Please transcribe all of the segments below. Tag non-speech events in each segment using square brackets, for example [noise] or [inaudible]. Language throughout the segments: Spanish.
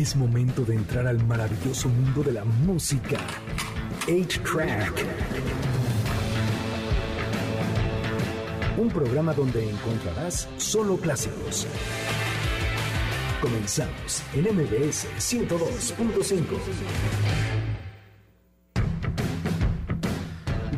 Es momento de entrar al maravilloso mundo de la música. 8-Track. Un programa donde encontrarás solo clásicos. Comenzamos en MBS 102.5.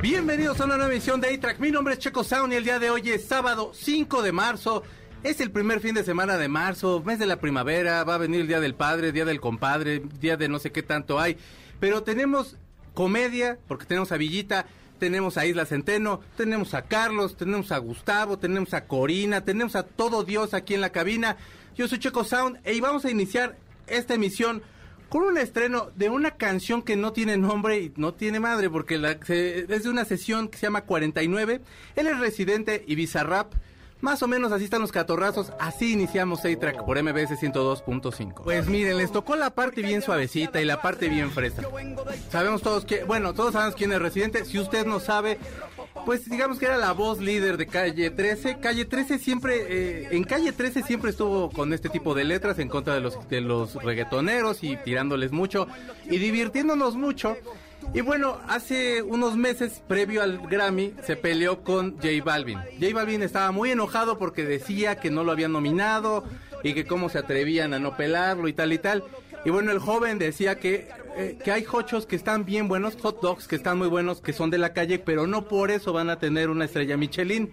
Bienvenidos a una nueva edición de A-Track. Mi nombre es Checo Sound y el día de hoy es sábado 5 de marzo. Es el primer fin de semana de marzo, mes de la primavera, va a venir el Día del Padre, Día del Compadre, Día de no sé qué tanto hay. Pero tenemos comedia, porque tenemos a Villita, tenemos a Isla Centeno, tenemos a Carlos, tenemos a Gustavo, tenemos a Corina, tenemos a todo Dios aquí en la cabina. Yo soy Checo Sound y vamos a iniciar esta emisión con un estreno de una canción que no tiene nombre y no tiene madre, porque la, se, es de una sesión que se llama 49. Él es residente y Bizarrap. Más o menos así están los catorrazos, así iniciamos A-Track por MBS 102.5. Pues miren, les tocó la parte bien suavecita y la parte bien fresca. Sabemos todos que, bueno, todos sabemos quién es Residente, si usted no sabe, pues digamos que era la voz líder de Calle 13. Calle 13 siempre, eh, en Calle 13 siempre estuvo con este tipo de letras en contra de los, de los reggaetoneros y tirándoles mucho y divirtiéndonos mucho. Y bueno, hace unos meses, previo al Grammy, se peleó con J Balvin. J Balvin estaba muy enojado porque decía que no lo habían nominado y que cómo se atrevían a no pelarlo y tal y tal. Y bueno, el joven decía que, eh, que hay hochos que están bien buenos, hot dogs que están muy buenos, que son de la calle, pero no por eso van a tener una estrella Michelin.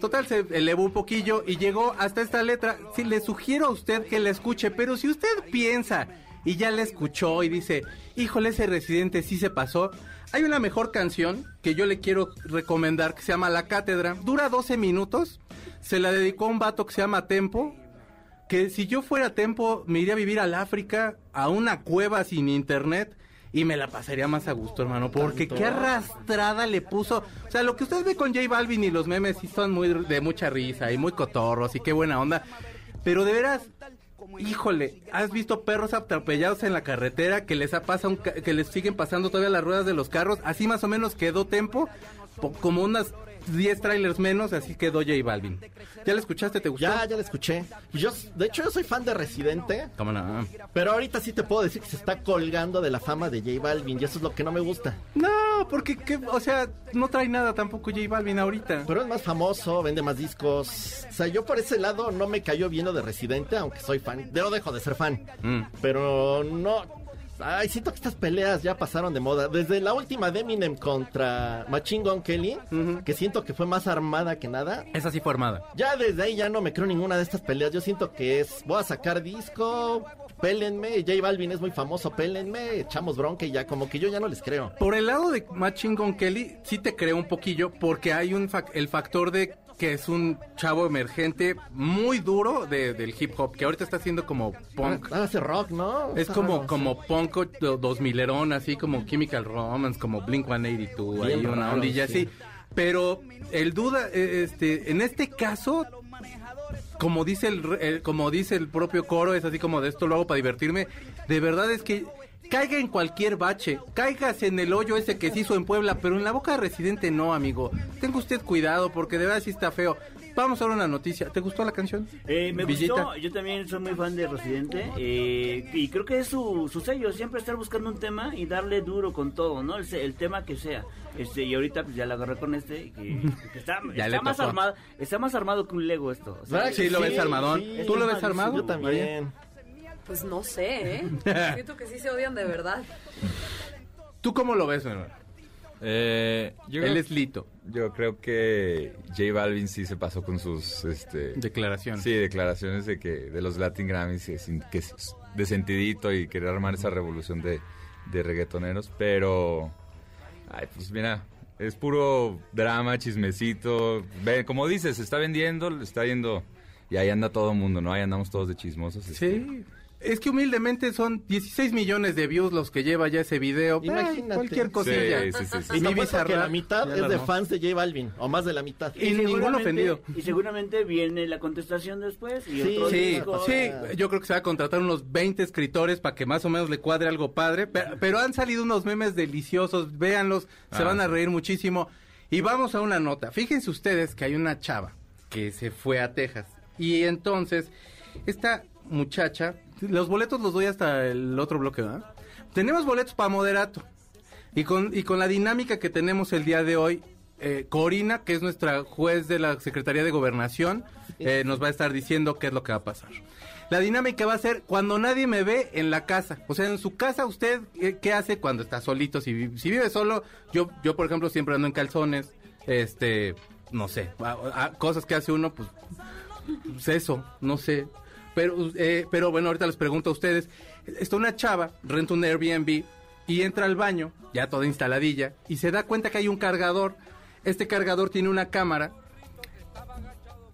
Total, se elevó un poquillo y llegó hasta esta letra. Sí, le sugiero a usted que la escuche, pero si usted piensa y ya la escuchó y dice, híjole, ese residente sí se pasó. Hay una mejor canción que yo le quiero recomendar que se llama La Cátedra. Dura 12 minutos. Se la dedicó a un vato que se llama Tempo. Que si yo fuera Tempo me iría a vivir al África, a una cueva sin internet. Y me la pasaría más a gusto, hermano, porque qué arrastrada le puso. O sea, lo que usted ve con J Balvin y los memes sí son muy de mucha risa y muy cotorros y qué buena onda. Pero de veras, Híjole, ¿has visto perros atropellados en la carretera que les ha pasado que les siguen pasando todavía las ruedas de los carros? Así más o menos quedó Tempo, como unas 10 trailers menos, así quedó J Balvin. ¿Ya la escuchaste? ¿Te gustó? Ya, ya la escuché. Yo, de hecho, yo soy fan de Residente. ¿Cómo no? Pero ahorita sí te puedo decir que se está colgando de la fama de J Balvin y eso es lo que no me gusta. No, porque, o sea, no trae nada tampoco J Balvin ahorita. Pero es más famoso, vende más discos. O sea, yo por ese lado no me cayó bien lo de Residente, aunque soy fan. No dejo de ser fan. Mm. Pero no, Ay, siento que estas peleas ya pasaron de moda. Desde la última de Eminem contra Machine Gun Kelly, que siento que fue más armada que nada. Esa sí fue armada. Ya desde ahí ya no me creo ninguna de estas peleas. Yo siento que es, voy a sacar disco, pélenme. J Balvin es muy famoso, pélenme, echamos bronca y ya, como que yo ya no les creo. Por el lado de Machine Gun Kelly, sí te creo un poquillo, porque hay un el factor de que es un chavo emergente muy duro de, del hip hop, que ahorita está haciendo como punk. Ah, hace rock, ¿no? Es como, como punk dos milerón, así como Chemical Romance, como Blink 182, ahí una ondilla así. Pero el duda, eh, este, en este caso, como dice el, como dice el propio coro, es así como de esto lo hago para divertirme. De verdad es que caiga en cualquier bache, caigas en el hoyo ese que se hizo en Puebla, pero en la boca de residente no, amigo. Tenga usted cuidado porque de verdad sí está feo. Vamos a ver una noticia. ¿Te gustó la canción? Eh, me gustó. Yo también soy muy fan de Residente. Eh, y creo que es su, su, sello. Siempre estar buscando un tema y darle duro con todo, ¿no? El, tema que sea. Este, y ahorita pues ya la agarré con este. Que, está, [laughs] más armado. Está más armado que un Lego esto. sí, lo ves armadón. ¿Tú lo ves armado? Yo también. Pues no sé, ¿eh? [laughs] Siento que sí se odian de verdad. ¿Tú cómo lo ves, Manuel? Eh, Él es Lito. Yo creo que J Balvin sí se pasó con sus este, declaraciones. Sí, declaraciones de que de los Latin Grammys que es de sentidito y querer armar esa revolución de, de reggaetoneros, pero ay, pues mira, es puro drama, chismecito. Ve, como dices, se está vendiendo, está yendo y ahí anda todo el mundo, ¿no? Ahí andamos todos de chismosos. Sí. Este, es que humildemente son 16 millones de views los que lleva ya ese video. Imagínate. cualquier cosilla. Sí, sí, sí, y mi que la mitad es de fans de J Balvin, o más de la mitad. Y, ningún ofendido. Y seguramente viene la contestación después. Y sí, sí, sí, yo creo que se va a contratar unos 20 escritores para que más o menos le cuadre algo padre. Pero, han salido unos memes deliciosos, véanlos, se ah. van a reír muchísimo. Y vamos a una nota. Fíjense ustedes que hay una chava que se fue a Texas. Y entonces, esta muchacha los boletos los doy hasta el otro bloque, ¿verdad? Tenemos boletos para moderato. Y con, y con la dinámica que tenemos el día de hoy, eh, Corina, que es nuestra juez de la Secretaría de Gobernación, eh, nos va a estar diciendo qué es lo que va a pasar. La dinámica va a ser cuando nadie me ve en la casa. O sea, en su casa, usted, eh, ¿qué hace cuando está solito? Si, si vive solo, yo, yo, por ejemplo, siempre ando en calzones. Este, no sé, a- a- cosas que hace uno, pues, pues eso, no sé. Pero, eh, pero bueno, ahorita les pregunto a ustedes. Está una chava, renta un Airbnb y entra al baño, ya toda instaladilla, y se da cuenta que hay un cargador. Este cargador tiene una cámara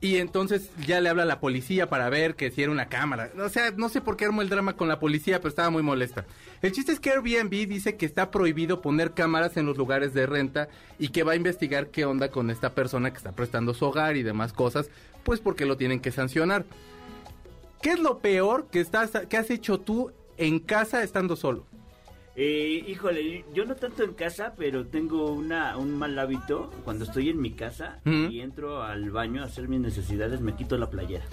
y entonces ya le habla a la policía para ver que si era una cámara. O sea, no sé por qué armó el drama con la policía, pero estaba muy molesta. El chiste es que Airbnb dice que está prohibido poner cámaras en los lugares de renta y que va a investigar qué onda con esta persona que está prestando su hogar y demás cosas, pues porque lo tienen que sancionar. ¿Qué es lo peor que, estás, que has hecho tú en casa estando solo? Eh, híjole, yo no tanto en casa, pero tengo una, un mal hábito. Cuando estoy en mi casa y entro al baño a hacer mis necesidades, me quito la playera.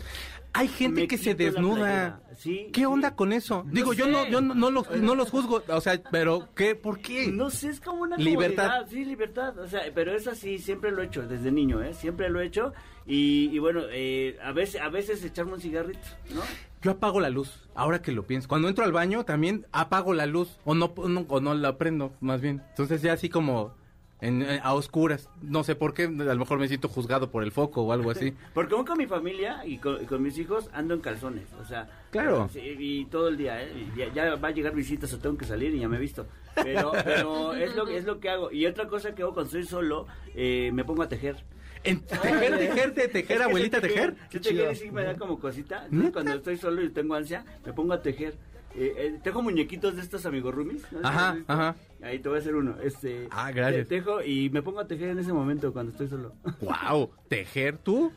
Hay gente Me que se desnuda. Sí, ¿Qué sí. onda con eso? No Digo, yo no, yo no, no los, no los juzgo, o sea, pero ¿qué? ¿Por qué? No sé, es como una Libertad. comodidad, Sí, libertad. O sea, pero eso sí, siempre lo he hecho desde niño, ¿eh? Siempre lo he hecho. Y, y bueno, eh, a veces a veces echarme un cigarrito, ¿no? Yo apago la luz, ahora que lo pienso. Cuando entro al baño también apago la luz, o no, no- o no la prendo, más bien. Entonces ya así como en, en- a oscuras. No sé por qué, a lo mejor me siento juzgado por el foco o algo así. [laughs] Porque aún con mi familia y con, y con mis hijos ando en calzones, o sea... Claro. sí, y todo el día, ¿eh? Ya, ya va a llegar visitas o tengo que salir y ya me he visto. Pero, pero es, lo, es lo que hago. Y otra cosa que hago cuando estoy solo, eh, me pongo a tejer. En tejer, tejer, tejer, Es que abuelita, tejer. sé tejer sí me da como cosita. Entonces, cuando estoy solo y tengo ansia, me pongo a tejer. Eh, eh, tejo muñequitos de estos amigos roomies. ¿no? Ajá, ajá. Ahí te voy a hacer uno. Este, Ah, gracias. te- Tejo y me pongo a tejer en ese momento cuando estoy solo. Wow, tejer tú.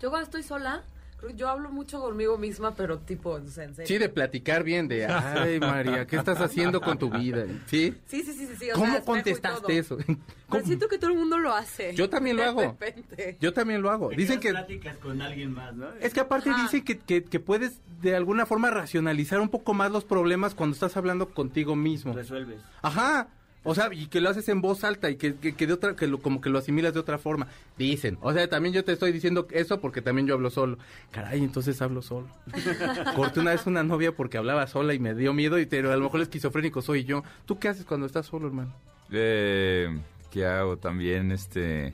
Yo cuando estoy sola, yo hablo mucho conmigo misma, pero tipo, o sea, en serio. Sí, de platicar bien, de, ay María, ¿qué estás haciendo con tu vida? ¿Sí? Sí, sí, sí, sí, sí, o sea, ¿Cómo y contestaste eso? Pero ¿Cómo? siento que todo el mundo lo hace. Yo también lo De hago. repente. Yo también lo hago. Dicen que... pláticas con alguien más, ¿no? Es que aparte Ajá. que, que, que puedes de alguna forma racionalizar un poco más los problemas cuando estás hablando contigo mismo. resuelves. Ajá. O sea, y que lo haces en voz alta y que, que, que de otra, que lo, como que lo asimilas de otra forma. Dicen. O sea, también yo te estoy diciendo eso porque también yo hablo solo. Caray, entonces hablo solo. [laughs] Corté una vez una novia porque hablaba sola y me dio miedo, y pero a lo mejor el esquizofrénico soy yo. ¿Tú qué haces cuando estás solo, hermano? Eh, ¿Qué hago? También, este,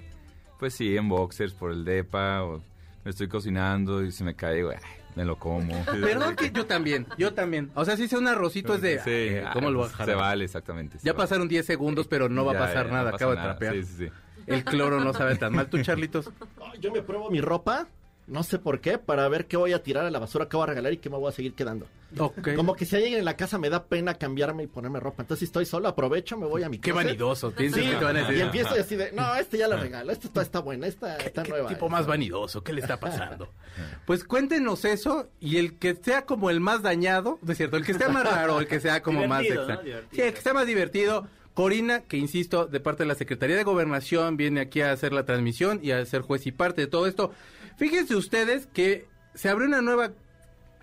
pues sí, en boxers por el depa, o me estoy cocinando y se me cae, güey, me lo como. [laughs] Perdón que yo también, yo también. O sea, si hice un arrocito es de... Sí, ay, ah, ¿Cómo lo a pues? Se vale, exactamente. se Ya vale. pasaron 10 segundos, pero no va a pasar ya, nada. no Acabo de trapear. Sí, sí, sí. El cloro no sabe tan mal. ¿Tú, Charlitos? Oh, Yo me pruebo mi ropa, no sé por qué, para ver qué voy a tirar a la basura, qué voy a regalar y qué me voy a seguir quedando. Como que si alguien en la casa me da pena cambiarme y ponerme ropa. Entonces, si estoy solo, aprovecho, me voy a mi Qué closet. vanidoso. Piensas Sí, que te van a decir, y empiezo así de, no, este ya lo regalo, esta está, está buena, esta está ¿Qué nueva. tipo más vanidoso? ¿Qué le está pasando? [laughs] Pues cuéntenos eso y el que sea como el más dañado, no es cierto, el que esté más raro, el que sea como más ¿no? Sí, el que esté más divertido. Corina, que insisto, de parte de la Secretaría de Gobernación, viene aquí a hacer la transmisión y a ser juez y parte de todo esto. Fíjense ustedes que se abrió una nueva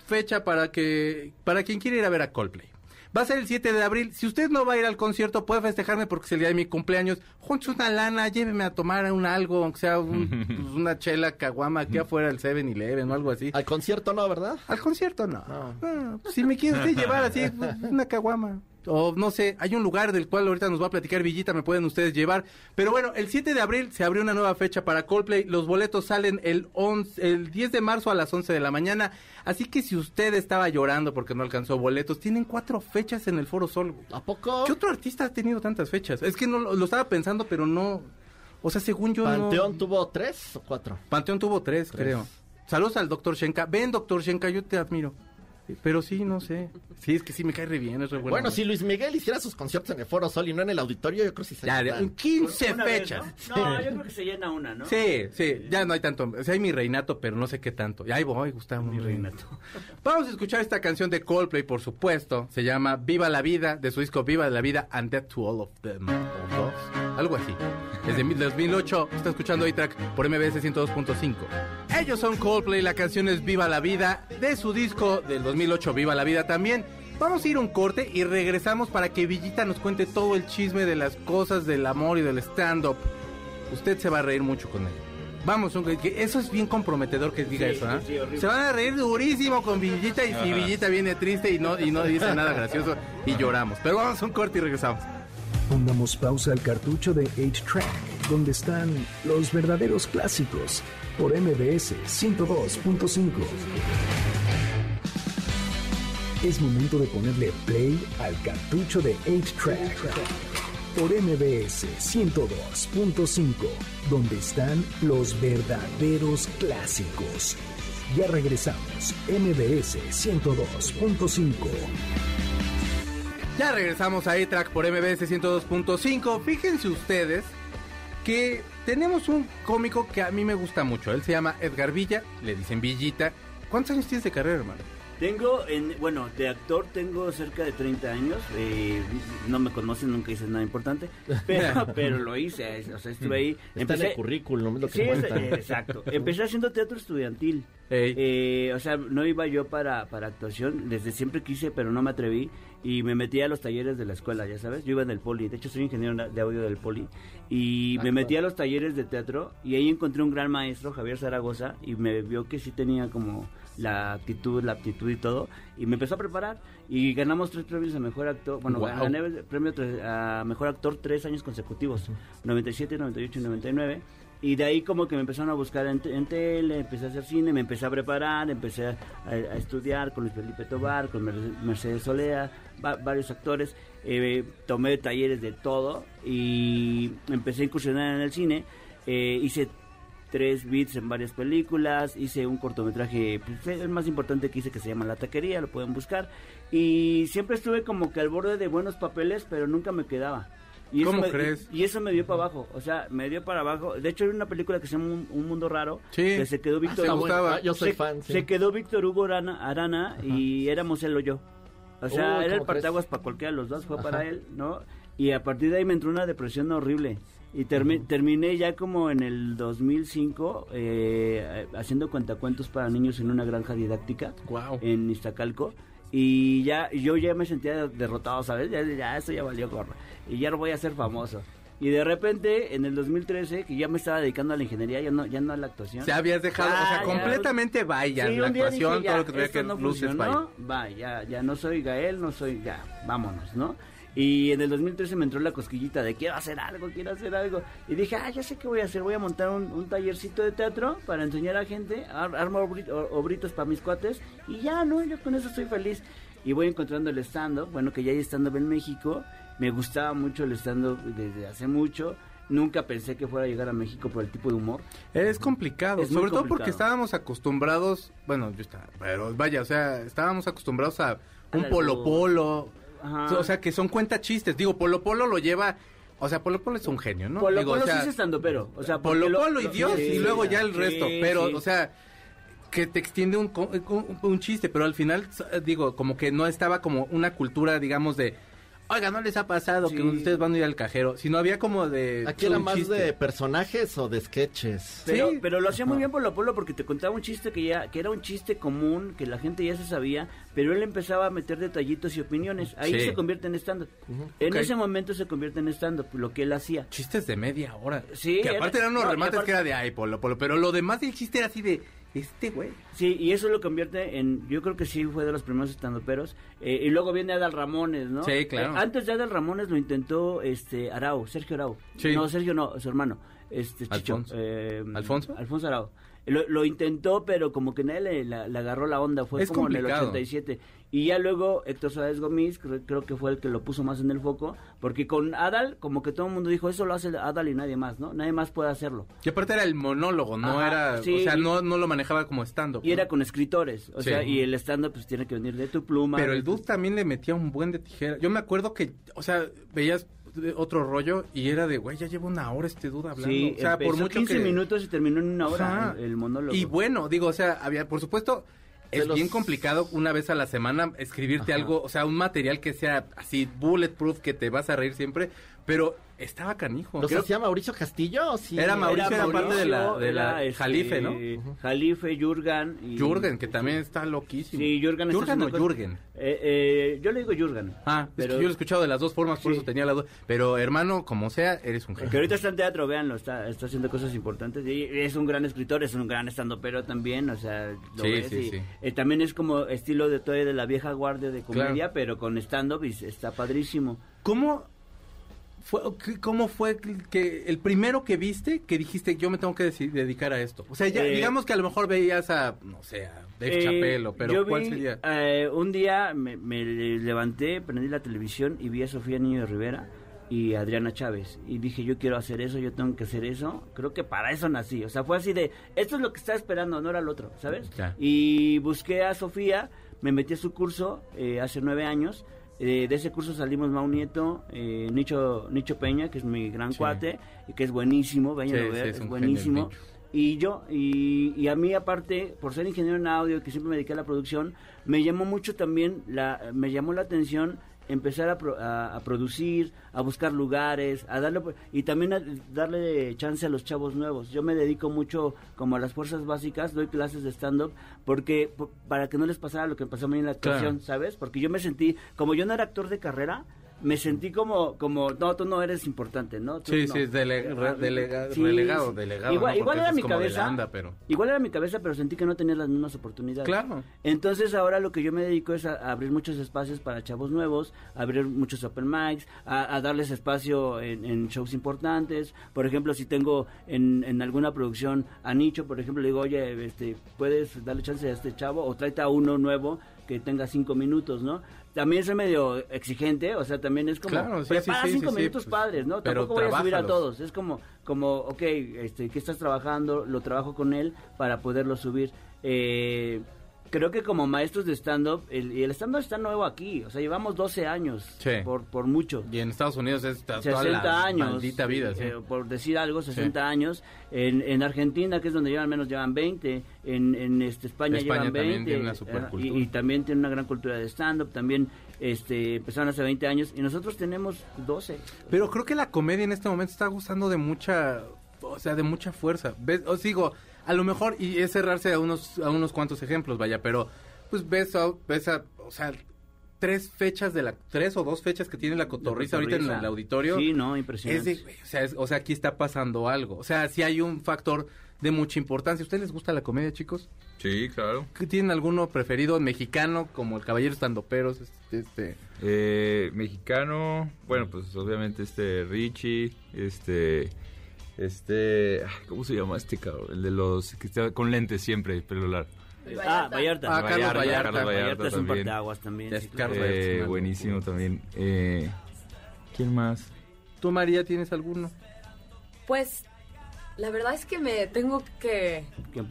fecha para que para quien quiera ir a ver a Coldplay. Va a ser el 7 de abril. Si usted no va a ir al concierto, puede festejarme porque es el día de mi cumpleaños. Junte una lana, lléveme a tomar un algo, aunque sea un- [laughs] pues, una chela caguama aquí afuera del 7-Eleven o algo así. Al concierto no, ¿verdad? Al concierto no. No. Ah, pues, si me quiere usted llevar así, [laughs] una caguama. O no sé, hay un lugar del cual ahorita nos va a platicar Villita, me pueden ustedes llevar. Pero bueno, el 7 de abril se abrió una nueva fecha para Coldplay. Los boletos salen el, 11, el 10 de marzo a las 11 de la mañana. Así que si usted estaba llorando porque no alcanzó boletos, tienen cuatro fechas en el Foro Sol. güey. ¿A poco? ¿Qué otro artista ha tenido tantas fechas? Es que no lo, estaba pensando, pero no. O sea, según yo. no- ¿Panteón tuvo tres o cuatro? Panteón tuvo tres, creo. Saludos al doctor Shenka. Ven, doctor Shenka, yo te admiro. Pero sí, no sé. Sí, es que sí me cae re bien, es re bueno. Bueno, si Luis Miguel hiciera sus conciertos en el Foro Sol y no en el auditorio, yo creo que sí se Ya, de- llenan. 15 Una vez, fechas. ¿no? No, yo creo que se llena una, ¿no? Sí, sí, ya no hay tanto. O sea, hay mi reinato, pero no sé qué tanto. Y ahí voy, Gustavo. Mi reinato. [laughs] Vamos a escuchar esta canción de Coldplay, por supuesto. Se llama Viva la Vida, de su disco Viva la Vida and Death to All of Them. O dos, algo así. Es de 2008. Está escuchando A-Track por MBS 102.5. Ellos son Coldplay, la canción es Viva la Vida, de su disco del 2008 Viva la Vida también. Vamos a ir a un corte y regresamos para que Villita nos cuente todo el chisme de las cosas del amor y del stand-up. Usted se va a reír mucho con él. Vamos, que eso es bien comprometedor que diga Sí, eso, ¿ah? sí, sí, horrible. Se van a reír durísimo con Villita y si Villita viene triste y no, y no dice nada gracioso y lloramos. Pero vamos a un corte y regresamos. Pongamos pausa al cartucho de 8-Track, donde están los verdaderos clásicos, por MBS 102.5. Es momento de ponerle play al cartucho de 8-Track, por MBS 102.5, donde están los verdaderos clásicos. Ya regresamos, MBS 102.5. Ya regresamos a E-Track por MBS 102.5. Fíjense ustedes que tenemos un cómico que a mí me gusta mucho. Él se llama Edgar Villa, le dicen Villita. ¿Cuántos años tienes de carrera, hermano? Tengo, en, bueno, de actor tengo cerca de 30 años. eh, no me conocen, nunca hice nada importante. Pero, [laughs] pero lo hice, o sea, estuve ahí. Está en el currículum, es lo que Sí, cuenta. eh, exacto. [laughs] Empecé haciendo teatro estudiantil. Eh, o sea, no iba yo para, para actuación. Desde siempre quise, pero no me atreví. Y me metí a los talleres de la escuela, ya sabes. Yo iba en el poli. De hecho, soy ingeniero de audio del poli. Y me metí a los talleres de teatro. Y ahí encontré un gran maestro, Javier Zaragoza. Y me vio que sí tenía como la actitud, la aptitud y todo. Y me empezó a preparar. Y ganamos tres premios a mejor actor. Bueno, Guau. gané el premio a mejor actor tres años consecutivos: 97, 98 y 99. Y de ahí como que me empezaron a buscar en, en tele, empecé a hacer cine, me empecé a preparar, empecé a, a estudiar con Luis Felipe Tobar, con Mer- Mercedes Solea, va- varios actores, eh, tomé talleres de todo y empecé a incursionar en el cine, eh, hice tres beats en varias películas, hice un cortometraje, pues, el más importante que hice que se llama La Taquería, lo pueden buscar, y siempre estuve como que al borde de buenos papeles, pero nunca me quedaba. Y eso ¿Cómo me- crees? Y eso me dio para abajo, o sea, me dio para abajo. De hecho, hay una película que se llama Un, Un Mundo Raro, Sí. que se quedó Víctor te Hugo. Ah, yo soy se, fan. sí. se quedó Víctor Hugo Arana, Arana y éramos él o yo. O sea, era el partaguas para cualquiera de los dos, fue para él, ¿no? Y a partir de ahí me entró una depresión horrible. Y termi- terminé ya como en el 2005 eh, haciendo cuentacuentos para niños en una granja didáctica en Iztacalco. Y ya yo ya me sentía derrotado, ¿sabes? Ya, ya esto ya valió gorro. Y ya no voy a ser famoso. Y de repente, en el 2013, que ya me estaba dedicando a la ingeniería, ya no, ya no a la actuación. Se habías dejado, o sea, ya. completamente vaya, Sí, la actuación, dije, ya, todo lo que tuviera que no luces, funcionó, vaya. va, ya, ya no soy Gael, no soy, ya, vámonos, ¿no? Y en el 2013 me entró la cosquillita de quiero hacer algo, quiero hacer algo. Y dije, ah, ya sé qué voy a hacer, voy a montar un, un tallercito de teatro para enseñar a gente, ar- armo obritos para mis cuates y ya, ¿no? Yo con eso estoy feliz. Y voy encontrando el stand-up, bueno, que ya hay stand-up en México, me gustaba mucho el stand-up desde hace mucho. Nunca pensé que fuera a llegar a México por el tipo de humor. Es complicado, Es sobre todo porque complicado. estábamos acostumbrados, bueno, yo estaba, pero vaya, o sea, estábamos acostumbrados a un polo polo, Ajá. o sea, que son cuenta chistes. Digo, polo polo lo lleva, o sea, polo polo es un genio, ¿no? Polo Digo, Polo o sea, sí es estando pero, o sea, Polo lo- Polo y Dios sí, y luego ya el sí, resto. Pero, sí. o sea, que te extiende un, co- un, un chiste, pero al final, eh, digo, como que no estaba como una cultura, digamos, de, oiga, no les ha pasado que ustedes van a ir al cajero, sino había como de... Aquí era más chiste. de personajes o de sketches. Pero, Sí. pero lo hacía muy bien Polo Polo porque te contaba un chiste que ya que era un chiste común, que la gente ya se sabía, pero él empezaba a meter detallitos y opiniones. Ahí Sí. se convierte en stand-up. En ese momento se convierte en stand-up, lo que él hacía. Chistes de media hora. Sí, Que aparte era- eran unos no, remates aparte- que era de ay, polo, polo. Pero lo demás del chiste era así de este güey. Sí, y eso lo convierte en, yo creo que sí fue de los primeros stand-uperos. Eh, y luego viene Adal Ramones, ¿no? Sí, claro. Eh, antes de Adal Ramones lo intentó este Arau, Sergio Arau. Sí. No, Sergio no, su hermano. Este, Chicho. Alfonso. eh, ¿Alfonso? Alfonso Arau. Lo, lo intentó, pero como que nadie le, la- le agarró la onda. Fue Es como en el 87. Y ya luego Héctor Suárez Gómez, creo, creo que fue el que lo puso más en el foco. Porque con Adal, como que todo el mundo dijo, eso lo hace Adal y nadie más, ¿no? Nadie más puede hacerlo. Y aparte era el monólogo, no Ajá, era, sí, o sea, no, no lo manejaba como stand-up. Y era con escritores. O Sí. sea, y el stand-up pues tiene que venir de tu pluma. Pero el tu- Dude también le metía un buen de tijera. Yo me acuerdo que, o sea, veías otro rollo y era de, güey, ya lleva una hora este Dude hablando. Sí, o sea, por mucho 15 que... minutos y terminó en una hora Ajá. el, el monólogo. Y bueno, digo, o sea, había, por supuesto, es los- bien complicado una vez a la semana escribirte Ajá. algo, o sea, un material que sea así bulletproof, que te vas a reír siempre, pero Estaba canijo. ¿Los Creo- hacía Mauricio Castillo? o sí? Era Mauricio, era parte de la- de la este, Jalife, ¿no? Jalife, Jurgen. y- Jürgen, que también está loquísimo. Sí, Jürgen está ¿Jürgen o cosas- Jürgen? Eh, eh, yo le digo Jurgen. Ah, es pero que yo lo he escuchado de las dos formas, por Sí. eso tenía la duda. Pero hermano, como sea, eres un que genio. ahorita está en teatro, véanlo, está, está haciendo cosas importantes. Y es un gran escritor, es un gran estando pero también, o sea, lo Sí, ves sí, y, sí. eh, también es como estilo de todavía de la vieja guardia de comedia, Claro. pero con stand-up y está padrísimo. ¿Cómo fue, cómo fue que el primero que viste que dijiste yo me tengo que dedicar a esto? O sea, ya, Eh, digamos que a lo mejor veías a, no sé, a Dave Eh, pero yo ¿cuál vi, sería? eh, un día me, me levanté, prendí la televisión y vi a Sofía Niño de Rivera y a Adriana Chávez. Y dije, yo quiero hacer eso, yo tengo que hacer eso. Creo que para eso nací. O sea, fue así de, esto es lo que estaba esperando, no era lo otro, ¿sabes? Ya. Y busqué a Sofía, me metí a su curso eh, hace nueve años. Eh, de ese curso salimos Mau Nieto, eh, Nicho, Nicho Peña, que es mi gran Sí. cuate, y que es buenísimo, vayan Sí, a ver, sí, es, buenísimo. Y yo, y, y a mí aparte, por ser ingeniero en audio, que siempre me dediqué a la producción, me llamó mucho también, la, me llamó la atención empezar a, pro- a, a producir, a buscar lugares, a darle y también a darle chance a los chavos nuevos. Yo me dedico mucho como a las fuerzas básicas, doy clases de stand up porque po- para que no les pasara lo que pasó a mí en la actuación, Claro. ¿sabes? Porque yo me sentí como yo no era actor de carrera, me sentí como como no, tú no eres importante, ¿no? Tú Sí, no. sí, es dele- re- Ah, delega- sí, relegado, sí. delegado. Igual, ¿no? igual Porque era mi cabeza. Landa, pero... Igual era mi cabeza, pero sentí que no tenía las mismas oportunidades. Claro. Entonces ahora lo que yo me dedico es a, a abrir muchos espacios para chavos nuevos, a abrir muchos open mics, a, a darles espacio en, en shows importantes. Por ejemplo, si tengo en, en alguna producción a Nicho, por ejemplo, le digo, oye, este, puedes darle chance a este chavo o tráete a uno nuevo que tenga cinco minutos, ¿no? También soy medio exigente, o sea, también es como Claro, sí, prepara sí, sí, cinco minutos pues, padres, ¿no? pero Tampoco voy a subir a todos. Es como, como, ok, este, ¿qué estás trabajando? Lo trabajo con él para poderlo subir. Eh, creo que como maestros de stand-up, el, y el stand-up está nuevo aquí, o sea, llevamos 12 años, Sí. por, por mucho. Y en Estados Unidos es toda 60 la años. maldita vida, sí. eh, por decir algo, 60 años. En, en Argentina, que es donde llevan menos, llevan 20. En, en este, España, España llevan también 20. tiene una eh, y, y también tiene una gran cultura de stand-up. También este, empezaron hace 20 años y nosotros tenemos 12. Pero creo que la comedia en este momento está gustando de mucha, o sea, de mucha fuerza. ¿Ves? Os digo, a lo mejor, y es cerrarse a unos, a unos cuantos ejemplos, vaya, pero pues ves a, ves a, o sea, tres fechas de la, tres o dos fechas que tiene la cotorriza ahorita en el auditorio. Sí, no, Es impresionante. de, o, sea, es- o sea, aquí está pasando algo. O sea, sí hay un factor de mucha importancia. ¿A ustedes les gusta la comedia, chicos? Sí, claro. ¿Qué ¿Tienen alguno preferido mexicano, como el Caballero Estandoperos? Este, este, Eh, mexicano, bueno, pues obviamente este Richie, este, este, ¿cómo se llama este cabrón? El de los que está con lentes siempre, pelo largo. Ah, Vallarta. Ah, Carlos Vallarta, Vallarta. Carlos Vallarta es un también. parteaguas también. Es Carlos. Vallarta. Eh, buenísimo locura. también. Eh, ¿Quién más? ¿Tú, María, tienes alguno? Pues la verdad es que me tengo que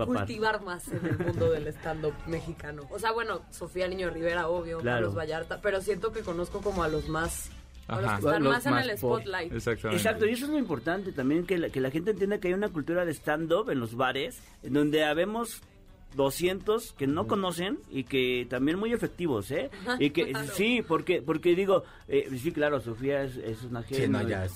cultivar más en el mundo del stand-up mexicano. O sea, bueno, Sofía Niño Rivera, obvio, Claro. Carlos Vallarta, pero siento que conozco como a los más, los Ajá. que están Los más en el spotlight. Exactamente. Exacto, y eso es lo importante también, que la, que la gente entienda que hay una cultura de stand-up en los bares, en donde habemos 200 que no conocen y que también muy efectivos, ¿eh? Y que Claro. sí, porque porque digo, eh, sí, claro, Sofía es, es una Sí, genio, no, ya,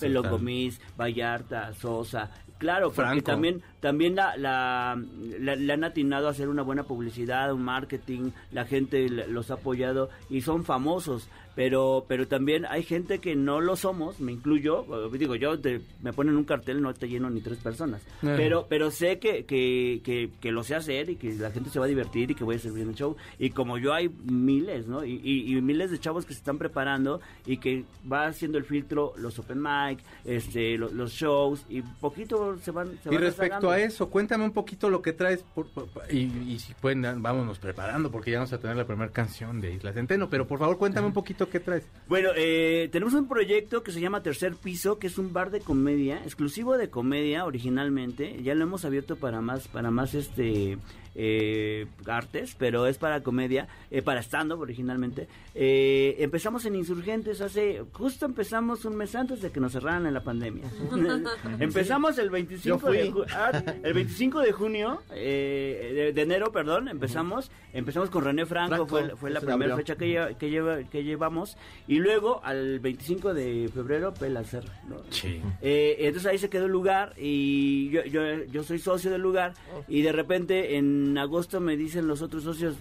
Vallarta, Sosa, claro, porque Franco. también también la, la, la- le han atinado a hacer una buena publicidad, un marketing, la gente los ha apoyado y son famosos, pero pero también hay gente que no lo somos, me incluyo, digo yo, te- me ponen un cartel, no te lleno ni tres personas, Ajá. pero pero sé que, que, que, que lo sé hacer y que la gente se va a divertir y que voy a servir en el show, y como yo hay miles, ¿no? Y, y- y miles de chavos que se están preparando y que va haciendo el filtro los open mic, este, lo- los, shows, y poquito se van... Se Y van respecto rezagando. a eso, cuéntame un poquito lo que traes por- por- y, y si pueden, vámonos preparando porque ya vamos a tener la primera canción de Isla Centeno, pero por favor cuéntame un poquito qué traes. Bueno, eh, tenemos un proyecto que se llama Tercer Piso, que es un bar de comedia, exclusivo de comedia originalmente. Ya lo hemos abierto para más, para más este eh, artes, pero es para comedia, eh, para stand-up originalmente. Eh, empezamos en Insurgentes hace, justo empezamos un mes antes de que nos cerraran en la pandemia. [laughs] empezamos el 25 de, ju- ah, el 25 de junio, eh, de, de enero, perdón, empezamos, empezamos con René Franco, Franco, fue, fue la primera fecha que, lle- que, lleva, que llevamos, y luego al 25 de febrero, Pela Cerra, ¿no? Sí. Eh, entonces ahí se quedó el lugar y yo, yo, yo soy socio del lugar y de repente en agosto me dicen los otros socios,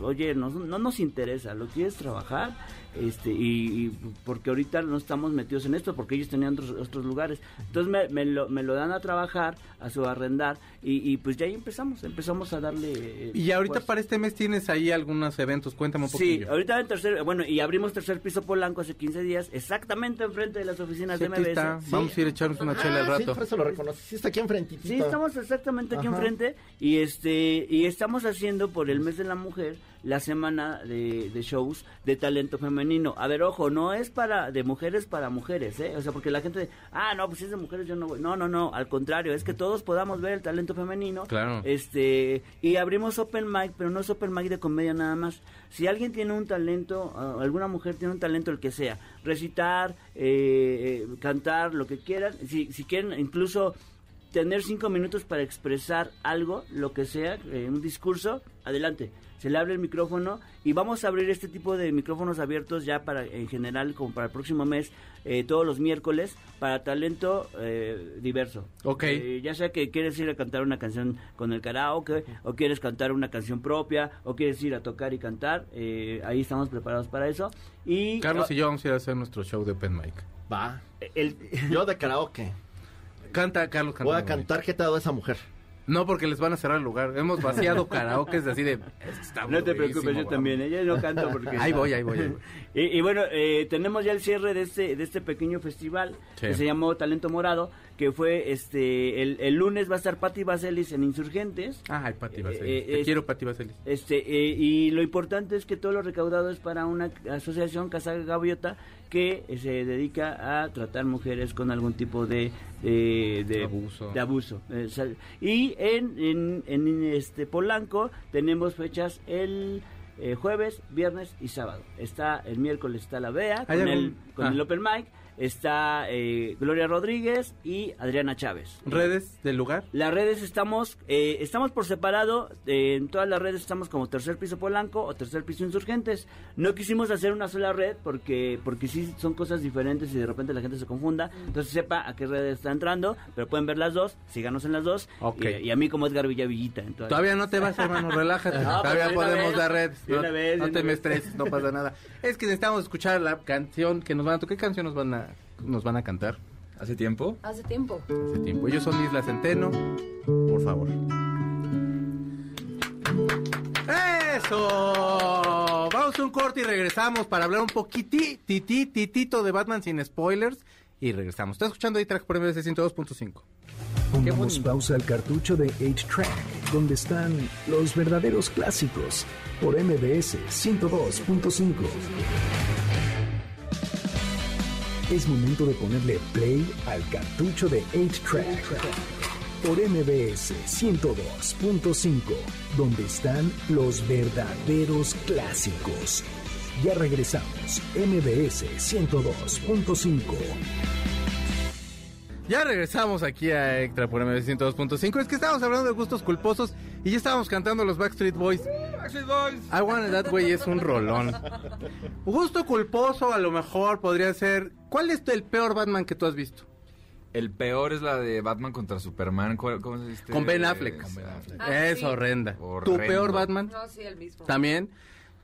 oye, no, no nos interesa, ¿lo quieres trabajar? Este, y, y porque ahorita no estamos metidos en esto porque ellos tenían otros, otros lugares. Entonces me, me lo, me lo dan a trabajar, a su arrendar y, y pues ya ahí empezamos, empezamos a darle... eh, Y ahorita fuerza. para este mes tienes ahí algunos eventos, cuéntame un Sí, poquillo. ahorita en tercer, bueno, y abrimos tercer piso Polanco hace 15 días, exactamente enfrente de las oficinas Sí, de MBS. está. Sí. Vamos a ir a echarnos una chela al Ah, sí, rato. por eso lo reconocí. Sí, está aquí enfrente. Sí, estamos exactamente aquí Ajá. enfrente y este y estamos haciendo por el mes de la mujer la semana de, de shows de talento femenino. A ver, ojo, no es para de mujeres para mujeres, ¿eh? O sea, porque la gente, ah, no, pues si es de mujeres yo no voy. No, no, no, al contrario, es que todos podamos ver el talento femenino. Claro. Este, y abrimos open mic, pero no es open mic de comedia nada más. Si alguien tiene un talento, ah, alguna mujer tiene un talento, el que sea, recitar, eh, eh, cantar, lo que quieran, si, si quieren incluso tener cinco minutos para expresar algo, lo que sea, eh, un discurso, adelante. Se le abre el micrófono y vamos a abrir este tipo de micrófonos abiertos ya para, en general, como para el próximo mes, eh, todos los miércoles, para talento eh, diverso. Ok. Eh, ya sea que quieres ir a cantar una canción con el karaoke, o quieres cantar una canción propia, o quieres ir a tocar y cantar, eh, ahí estamos preparados para eso. Y Carlos y yo vamos a ir a hacer nuestro show de Open Mic. Va. el, Yo de karaoke. Canta, Carlos, canta. Voy a cantar ¿Qué te ha dado esa mujer? No, porque les van a cerrar el lugar. Hemos vaciado [laughs] karaoke así de... Está No te preocupes, yo también, ella no canto porque... Ahí voy, ahí voy, ahí voy. [laughs] Y, y bueno, eh, tenemos ya el cierre de este, de este pequeño festival Sí. que se llamó Talento Morado, que fue este el, el lunes va a estar Patti Vaselis en Insurgentes. Ay, Pati Vaselis. Eh, Te es- quiero, Pati Vaselis. Este, eh, y lo importante es que todo lo recaudado es para una asociación Casa Gaviota que eh, se dedica a tratar mujeres con algún tipo de, de, de- Abuso. de abuso. Eh, y en, en, en, este Polanco tenemos fechas el eh, jueves, viernes y sábado. Está el miércoles está la Bea ¿Hay con, el, con ah. el Open Mic. Está eh, Gloria Rodríguez y Adriana Chávez. ¿Redes del lugar? Las redes estamos, eh, estamos por separado, eh, en todas las redes estamos como tercer piso Polanco o tercer piso Insurgentes. No quisimos hacer una sola red porque porque sí son cosas diferentes y de repente la gente se confunda. Entonces sepa a qué red está entrando, pero pueden ver las dos, síganos en las dos. Ok. Y, y a mí como Edgar Villavillita. Entonces, Todavía no te vas, hermano, relájate. [laughs] No, Todavía podemos vez, dar redes. de No, vez, te me estreses, no pasa nada. Es que necesitamos escuchar la canción que nos van a tocar. ¿Qué canción nos van a, nos van a cantar? ¿Hace tiempo? Hace tiempo. Hace tiempo. Ellos son Isla Centeno. Por favor. ¡Eso! Vamos a un corte y regresamos para hablar un poquitito de Batman sin spoilers. Y regresamos. Está escuchando ahí track por MBC 102.5. Pongamos pausa al cartucho de 8-Track, donde están los verdaderos clásicos, por MBS 102.5. Es momento de ponerle play al cartucho de 8-Track, por MBS 102.5, donde están los verdaderos clásicos. Ya regresamos, MBS 102.5. Ya regresamos aquí a Extra por MBC 102.5. Es que estábamos hablando de gustos culposos y ya estábamos cantando los Backstreet Boys. Backstreet Boys. I Want That Way es un rolón. Gusto culposo a lo mejor podría ser... ¿Cuál es el peor Batman que tú has visto? El peor es la de Batman contra Superman. ¿Cuál- ¿Cómo se dice? Con Ben Affleck. Con Ben Affleck. Ah, es sí. horrenda. ¿Tu peor Batman? No, sí, el mismo. También.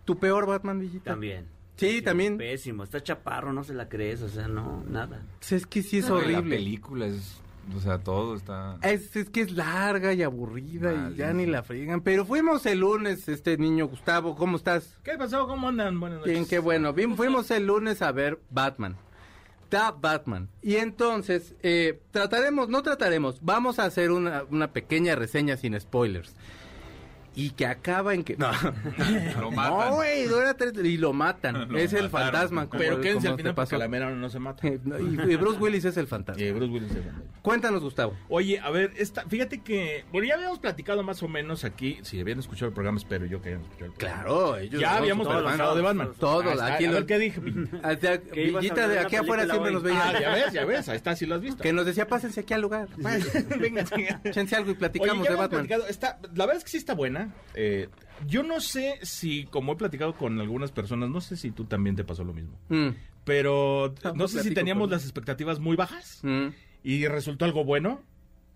¿Tu peor Batman, Villita? También. Sí, también. Pésimo, está chaparro, no se la crees, o sea, no, nada. Pues Es que sí es La horrible. película es... O sea, todo está... Es, es que es larga y aburrida y ya ni la friegan. Pero fuimos el lunes, este niño Gustavo, ¿cómo estás? ¿Qué pasó? ¿Cómo andan? Buenas noches. Bien, qué bueno. Bien, fuimos el lunes a ver Batman. The Batman. Y entonces, eh, trataremos, no trataremos, vamos a hacer una, una pequeña reseña sin spoilers. Y que acaba en que no [laughs] Lo matan. no güey dura tres y lo matan Lo es el fantasma como- Pero quédense al final porque la mera no se mata. Eh, no, y, y Bruce Willis es el fantasma Bruce Willis es el fantasma. cuéntanos Gustavo Oye, a ver, esta, fíjate que, bueno, ya habíamos platicado más o menos aquí, si habían escuchado el programa, espero yo que hayan escuchado el programa. claro ellos Ya habíamos fans. de Batman. Todo, está. aquí a lo- ver qué dije. [laughs] Villita? Hasta Villita de aquí afuera siempre hoy. nos veía Ah, ya ves, ya ves, ahí está, si lo has visto. que nos decía pásense aquí al lugar [laughs] Venga, échense algo y platicamos de Batman la verdad es que sí está buena. Eh, yo no sé si, como he platicado con algunas personas, no sé si tú también te pasó lo mismo. Mm, Pero No, no sé si teníamos las expectativas muy bajas mm. y resultó algo bueno.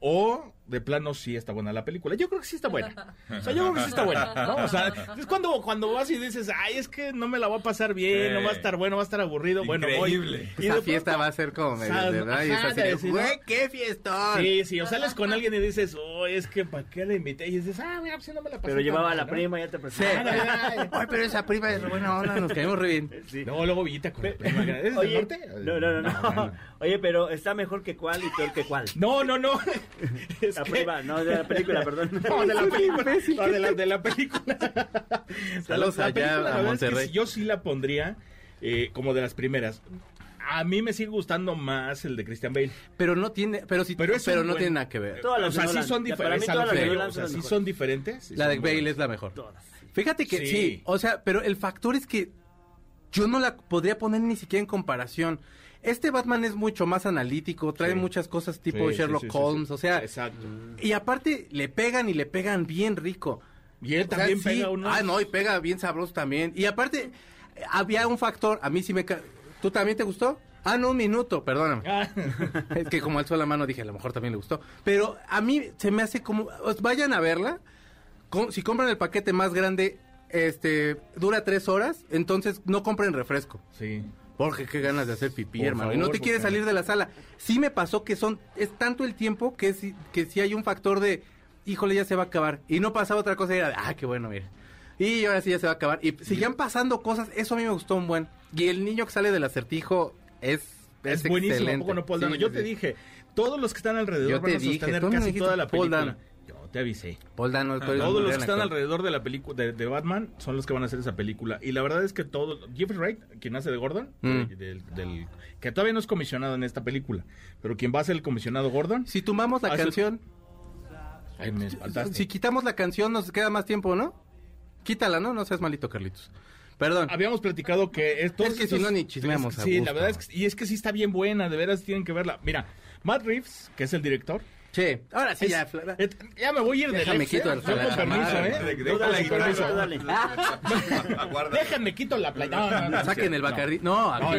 O de plano sí está buena la película. Yo creo que sí está buena. [laughs] O sea, yo creo que sí está buena. ¿no? O sea, es cuando, cuando vas y dices, ay, es que no me la voy a pasar bien, Sí. no va a estar bueno, va a estar aburrido. Bueno, voy. Increíble. Y de esa pronto- fiesta va a ser como medio verdad y es ajá, así de, de decir, ¿no? güey qué fiestón Sí, sí, o sales con alguien y dices, oh, es que ¿para qué la invité? Y dices, ah, mira, pues sí, no me la pasé Pero llevaba a la ¿no? prima, ya te Sí. presentaba. [laughs] Ay, pero esa prima es buena onda, nos caemos re bien. Sí. No, luego Villita con la prima. ¿Eres del Oye, norte? no, no, no, no. bueno. Oye, pero está mejor que cuál y peor que cuál. No, no, no. Es [laughs] La que- prima, no, de la película, perdón. [laughs] No, de la [laughs] película. No, de la, de la película. [laughs] Saludos allá película, la a es que yo sí la pondría eh, como de las primeras. A mí me sigue gustando más el de Christian Bale. Pero no tiene, pero sí, Pero pero, no buen- tiene nada que ver. Todas las o sea, sí son Ya, para mí diferentes. o sea, son sí son diferentes. La de Bale buenas. es la mejor. Todas. Fíjate que Sí. sí. o sea, pero el factor es que yo no la podría poner ni siquiera en comparación. Este Batman es mucho más analítico, trae Sí. muchas cosas tipo Sí, Sherlock sí, sí, Holmes, sí. o sea, Exacto. y aparte le pegan y le pegan bien rico. Y él O sea, también sí. pega unos... Ah, no, y pega bien sabroso también. Y aparte, había un factor, a mí sí me... ca- ¿Tú también te gustó? Ah, no, un minuto, perdóname. Ah, [laughs] Es que como alzó la mano dije, a lo mejor también le gustó. Pero a mí se me hace como... vayan a verla. si compran el paquete más grande, este, dura tres horas, entonces no compren refresco. sí. Porque qué ganas de hacer pipí, Por hermano. y no te quieres salir de la sala. Sí me pasó que son... Es tanto el tiempo que si, que si hay un factor de... Híjole, ya se va a acabar. Y no pasaba otra cosa y era de... Ah, qué bueno, mira. Y ahora sí ya se va a acabar. Y seguían pasando cosas. Eso a mí me gustó un buen. Y el niño que sale del acertijo es... Es, Es, buenísimo, ¿a excelente. poco no, Paul Sí? Yo sí, te dije, todos los que están alrededor Yo van te a sostener dije, casi toda la Paul película. Te avisé. Paul Dano, un Todos los que están actor. alrededor de la película de, de Batman son los que van a hacer esa película. Y la verdad es que todo. Jeffrey Wright, quien hace de Gordon, Mm. de- del- del- que todavía no es comisionado en esta película, pero quien va a ser el comisionado Gordon. Si tomamos la Hace- canción, Ay, me espantaste. si quitamos la canción nos queda más tiempo, ¿no? Quítala, ¿no? No seas malito, Carlitos. Perdón. Habíamos platicado que es, todos Es que si no, ni chismeamos a Sí, gusto. la verdad es que, y es que sí está bien buena, de veras tienen que verla. Mira, Matt Reeves, que es el director. Che, ahora sí es- ya. Eh, me voy a ir de Déjame quito ¿eh? el-. ¿eh? [laughs] Déjame quito la playa. No, no, no, Saquen el Bacardí. No, aquí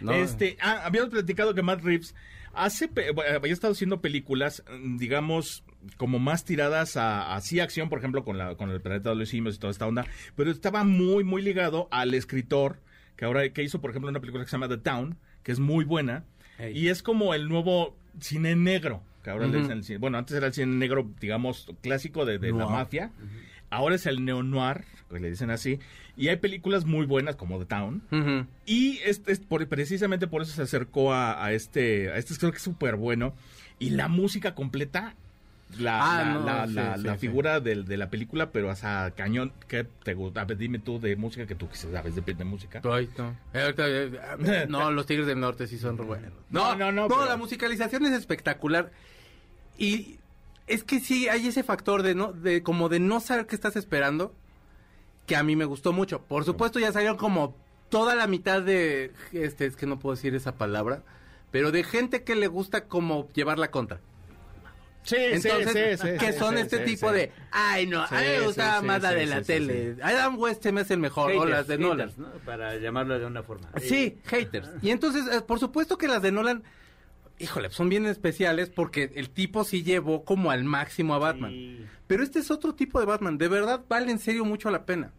no. Este, ah, habíamos platicado que Matt Reeves hace, bueno, había estado haciendo películas, digamos, como más tiradas a, a sí acción, por ejemplo, con la con el planeta de los simios y toda esta onda, pero estaba muy, muy ligado al escritor que ahora que hizo, por ejemplo, una película que se llama The Town, que es muy buena y es como el nuevo cine negro. Que ahora le dicen el cine- bueno, antes era el cine negro, digamos, clásico de, de la mafia. Ahora es el neo-noir, que le dicen así. Y hay películas muy buenas como The Town. Y este, es por- precisamente por eso se acercó a, a este, a este creo que es súper bueno. Y la música completa, la, Ah, la, no, la, sí, la- sí, la sí. figura de, la película, pero hasta cañón, ¿qué te gusta? A ver, dime tú de música que tú que sabes de, de música. Ay, no. Eh, ahorita, eh, no, [laughs] los Tigres del Norte sí son buenos. No, no, no, No, pero- la musicalización es espectacular. Y es que sí, hay ese factor de no, de como de no saber qué estás esperando, que a mí me gustó mucho. Por supuesto, ya salieron como toda la mitad de, este, es que no puedo decir esa palabra, pero de gente que le gusta como llevar la contra. Sí, Entonces, que son este tipo de, ay no, Sí, a mí me sí, gustaba sí, más la sí, de la sí, sí, tele. Adam West se me hace el mejor, o las de Nolan. haters, ¿no? Para llamarlo de una forma. Sí, haters. Y entonces, eh, por supuesto que las de Nolan, híjole, son bien especiales porque el tipo sí llevó como al máximo a Batman. Sí. Pero este es otro tipo de Batman, de verdad vale en serio mucho la pena.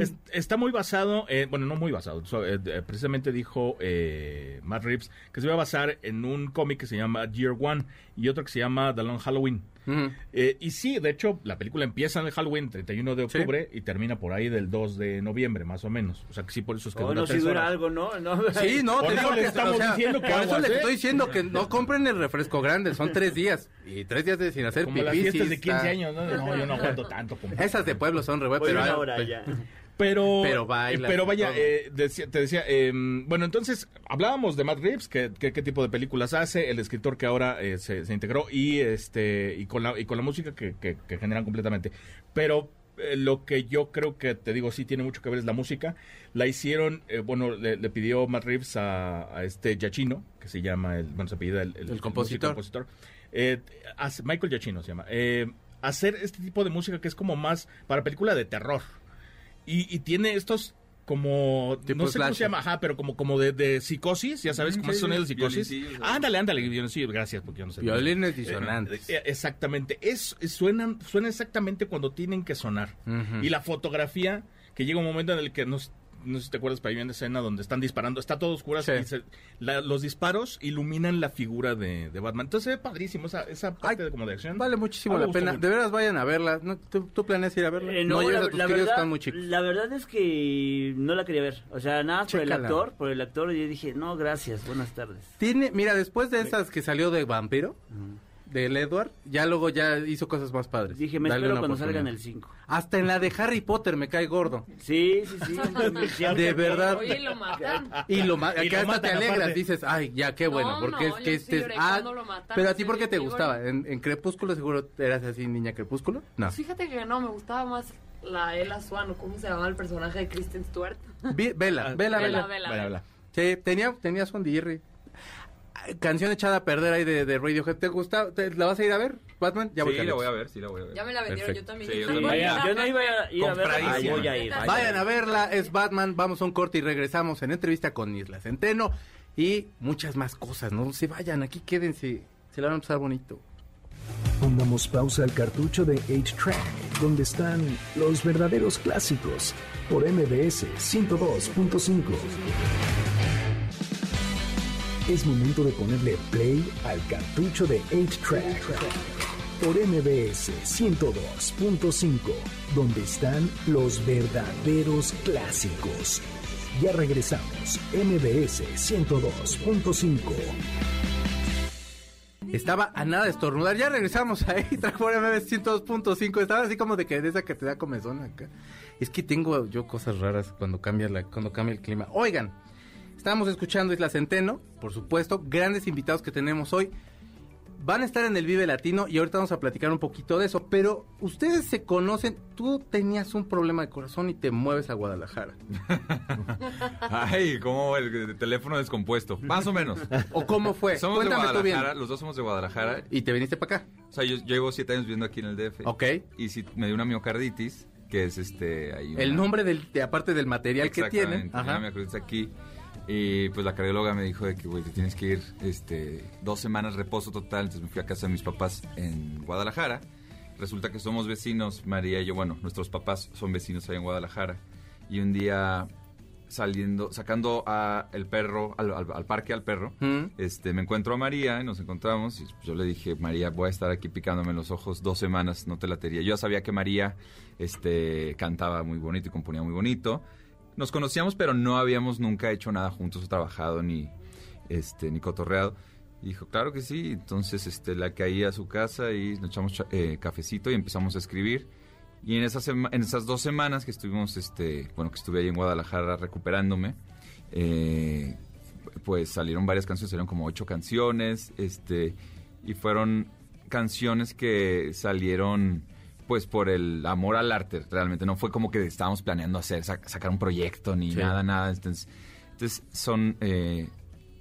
Es- está muy basado, eh, bueno, no muy basado, eh, precisamente dijo eh, Matt Reeves que se iba a basar en un cómic que se llama Year One y otro que se llama The Long Halloween. Ujú. Eh, y sí, de hecho, la película empieza en el Halloween, 31 de Sí. octubre, y termina por ahí del 2 de noviembre, más o menos. O sea que sí, por eso es que Oh, dura no, si dura horas. algo, ¿no? no [laughs] Sí, no, Por te eso digo le que estamos o sea, diciendo que por eso les estoy diciendo que no compren el refresco grande, son tres días. Y tres días de sin hacer Como las pipí. sí fiestas de 15 está- años, ¿no? No, yo no aguanto tanto. como- Esas de [laughs] pueblo son re pero, una ah, hora pues, ya. [laughs] Pero, Pero baila, pero vaya, eh, decía- te decía, eh, bueno, entonces hablábamos de Matt Reeves, que, que- qué tipo de películas hace, el escritor que ahora eh, se, se integró y este y con la y con la música que, que- que generan completamente. Pero eh, lo que yo creo que te digo sí tiene mucho que ver es la música. La hicieron, eh, bueno, le, le pidió Matt Reeves a, a este Giacchino, que se llama el, bueno, se apellida el, El compositor. músico compositor. Eh, Michael Giacchino se llama. eh, hacer este tipo de música que es como más para película de terror. Y, y tiene estos como Tipo no sé cómo se llama, ajá, pero como como de, de psicosis, ya sabes, Mm, como sí, esos sonidos de psicosis. Ándale, ándale, sí, gracias, porque yo no sé. Violines Eh, disonantes. eh, exactamente, es, suenan, suena exactamente cuando tienen que sonar. Y la fotografía, que llega un momento en el que nos no sé si te acuerdas, pero hay una escena donde están disparando, está todo oscuro Sí. y se- la- los disparos iluminan la figura de, de Batman. Entonces se ve padrísimo esa, esa parte Ay, de, como de acción. Vale muchísimo Ah, la pena. mucho. De veras vayan a verla. ¿No? ¿Tú, tú planeas ir a verla? Eh, no, no, la, a tus la críos, verdad, están muy chicos. la verdad es que no la quería ver. O sea, nada más por el actor, por el actor, y yo dije, no, gracias, buenas tardes. Tiene, mira, después de esas que salió de Vampiro, del Edward, ya luego ya hizo cosas más padres. Dije, me Dale espero cuando salga en el 5. Hasta en la de Harry Potter me cae gordo. Sí, sí, sí. [laughs] De verdad. Oye, lo matan. Y lo ma- Y que lo hasta te matan alegras, aparte. dices, ay, ya, qué bueno, No, porque no, es que yo sí este... lloré ah, pero a ti, ¿por qué te gustaba? ¿En, en Crepúsculo seguro eras así, niña Crepúsculo? No. Pues fíjate que no, me gustaba más la Ella Swan, o cómo se llamaba el personaje de Kristen Stewart. Vi- vela, vela, Vela, vela. vela. Sí, tenía, tenía son Jerry. Canción echada a perder ahí de, de Radiohead. ¿Te gusta? ¿Te- ¿La vas a ir a ver, Batman? Ya voy, sí, la voy a ver, sí, la voy a ver. Ya me la vendieron, yo también. Sí, yo también. no iba a ir a ver, Compradísima. voy a ir. vaya. Vayan a verla, es Batman. Vamos a un corte y regresamos en entrevista con Isla Centeno y muchas más cosas. No se vayan, aquí quédense. Se la van a pasar bonito. Pongamos pausa al cartucho de 8-Track, donde están los verdaderos clásicos, por MBS 102.5. Es momento de ponerle play al cartucho de 8-Track, por MBS 102.5, donde están los verdaderos clásicos. Ya regresamos, MBS 102.5. Estaba a nada de estornudar. Ya regresamos ahí. Trajo MB 102.5. Estaba así como de que de esa que te da comezón acá. Es que tengo yo cosas raras cuando cambia, cuando cambia el clima. Oigan, estábamos escuchando Isla Centeno, por supuesto. Grandes invitados que tenemos hoy. Van a estar en el Vive Latino y ahorita vamos a platicar un poquito de eso. Pero ustedes se conocen. Tú tenías un problema de corazón y te mueves a Guadalajara. [laughs] Ay, como el, el teléfono descompuesto. Más o menos. ¿O cómo fue? Somos de Cuéntame tú bien. Guadalajara, los dos somos de Guadalajara. Y te viniste para acá. O sea, yo llevo siete años viviendo aquí en el DF. Ok. Y sí, me dio una miocarditis, que es este... ahí El nombre del, de, aparte del material que tienen. Exactamente, una miocarditis aquí. Y pues la cardióloga me dijo de que, güey, te tienes que ir este, dos semanas reposo total. Entonces me fui a casa de mis papás en Guadalajara. Resulta que somos vecinos, María y yo, bueno, nuestros papás son vecinos ahí en Guadalajara. Y un día saliendo, sacando a el perro, al, al- al parque al perro, Mm. este, me encuentro a María y nos encontramos y yo le dije, María, voy a estar aquí picándome los ojos dos semanas, no te latería. Yo ya sabía que María este, cantaba muy bonito y componía muy bonito. Nos conocíamos, pero no habíamos nunca hecho nada juntos o trabajado ni, este, ni cotorreado. Y dijo, claro que sí. Entonces este, la caí a su casa y nos echamos cha- eh, cafecito y empezamos a escribir. Y en esas, en esas dos semanas que estuvimos, este, bueno, que estuve ahí en Guadalajara recuperándome, eh, pues salieron varias canciones, salieron como ocho canciones, este, y fueron canciones que salieron pues por el amor al arte, realmente no fue como que estábamos planeando hacer, sac- sacar un proyecto ni Sí. nada, nada, entonces, entonces son, eh,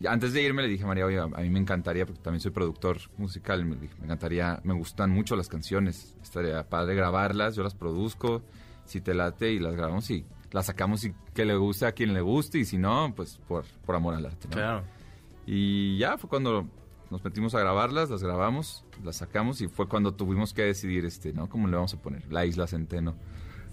antes de irme le dije a María, oye, a a mí me encantaría, porque también soy productor musical, me, dije, me encantaría, me gustan mucho las canciones, estaría padre grabarlas, yo las produzco, si te late y las grabamos y las sacamos y que le guste a quien le guste y si no, pues por, por amor al arte, ¿no? Claro. Y ya fue cuando nos metimos a grabarlas, las grabamos, las sacamos y fue cuando tuvimos que decidir, este, ¿no? ¿Cómo le vamos a poner? La Isla Centeno.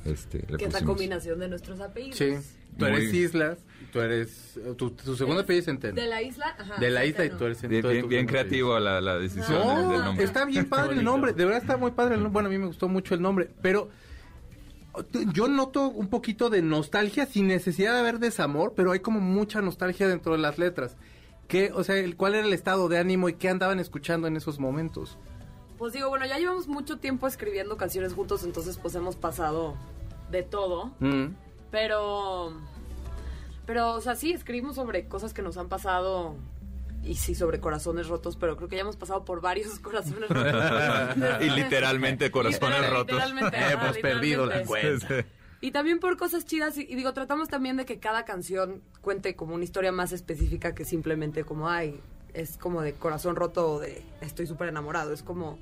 este, Que es la combinación de nuestros apellidos. Sí. Tú Muy- eres Islas, tú eres... Tu, tu segundo apellido es Centeno. De la isla, ajá. De la isla y Centeno. tú eres eres bien, bien creativo la, la decisión del- del No, nombre. está bien padre el nombre, de verdad está muy padre el nombre. Bueno, a mí me gustó mucho el nombre, pero yo noto un poquito de nostalgia sin necesidad de haber desamor, pero hay como mucha nostalgia dentro de las letras. ¿Qué, o sea, el- cuál era el estado de ánimo y qué andaban escuchando en esos momentos? Pues digo, bueno, ya llevamos mucho tiempo escribiendo canciones juntos, entonces pues hemos pasado de todo. Mm. Pero, pero, o sea, sí, escribimos sobre cosas que nos han pasado y sí, sobre corazones rotos, pero creo que ya hemos pasado por varios [laughs] corazones rotos. [laughs] y literalmente corazones Literal- rotos. literalmente, Hemos perdido la cuenta. Y también por cosas chidas, y, digo, tratamos también de que cada canción cuente como una historia más específica que simplemente como, ay, es como de corazón roto o de estoy súper enamorado. Es como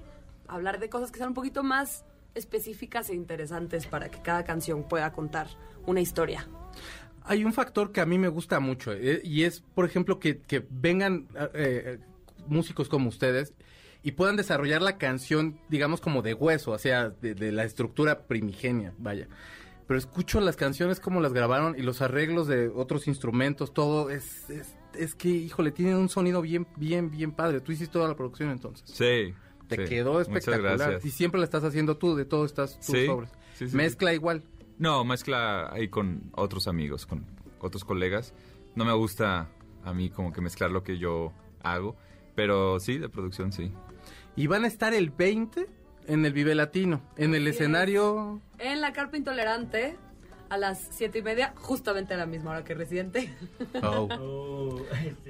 hablar de cosas que sean un poquito más específicas e interesantes para que cada canción pueda contar una historia. Hay un factor que a mí me gusta mucho eh, y es, por ejemplo, que, que vengan eh, eh, músicos como ustedes y puedan desarrollar la canción, digamos, como de hueso, o sea, de la estructura primigenia, vaya. Pero escucho las canciones como las grabaron y los arreglos de otros instrumentos, todo es, es, es que, híjole, tienen un sonido bien, bien, bien padre. Tú hiciste toda la producción entonces. Sí. Te sí. quedó espectacular. Y siempre la estás haciendo tú, de todo estás tú Sí, sobres. sí, sí, Mezcla igual. No, mezcla ahí con otros amigos, con otros colegas. No me gusta a mí como que mezclar lo que yo hago, pero sí, de producción sí. Y van a estar el 20 en el Vive Latino, en el Así es. escenario... En la carpa intolerante, a las siete y media, justamente a la misma hora que Residente. Oh. [laughs] Oh,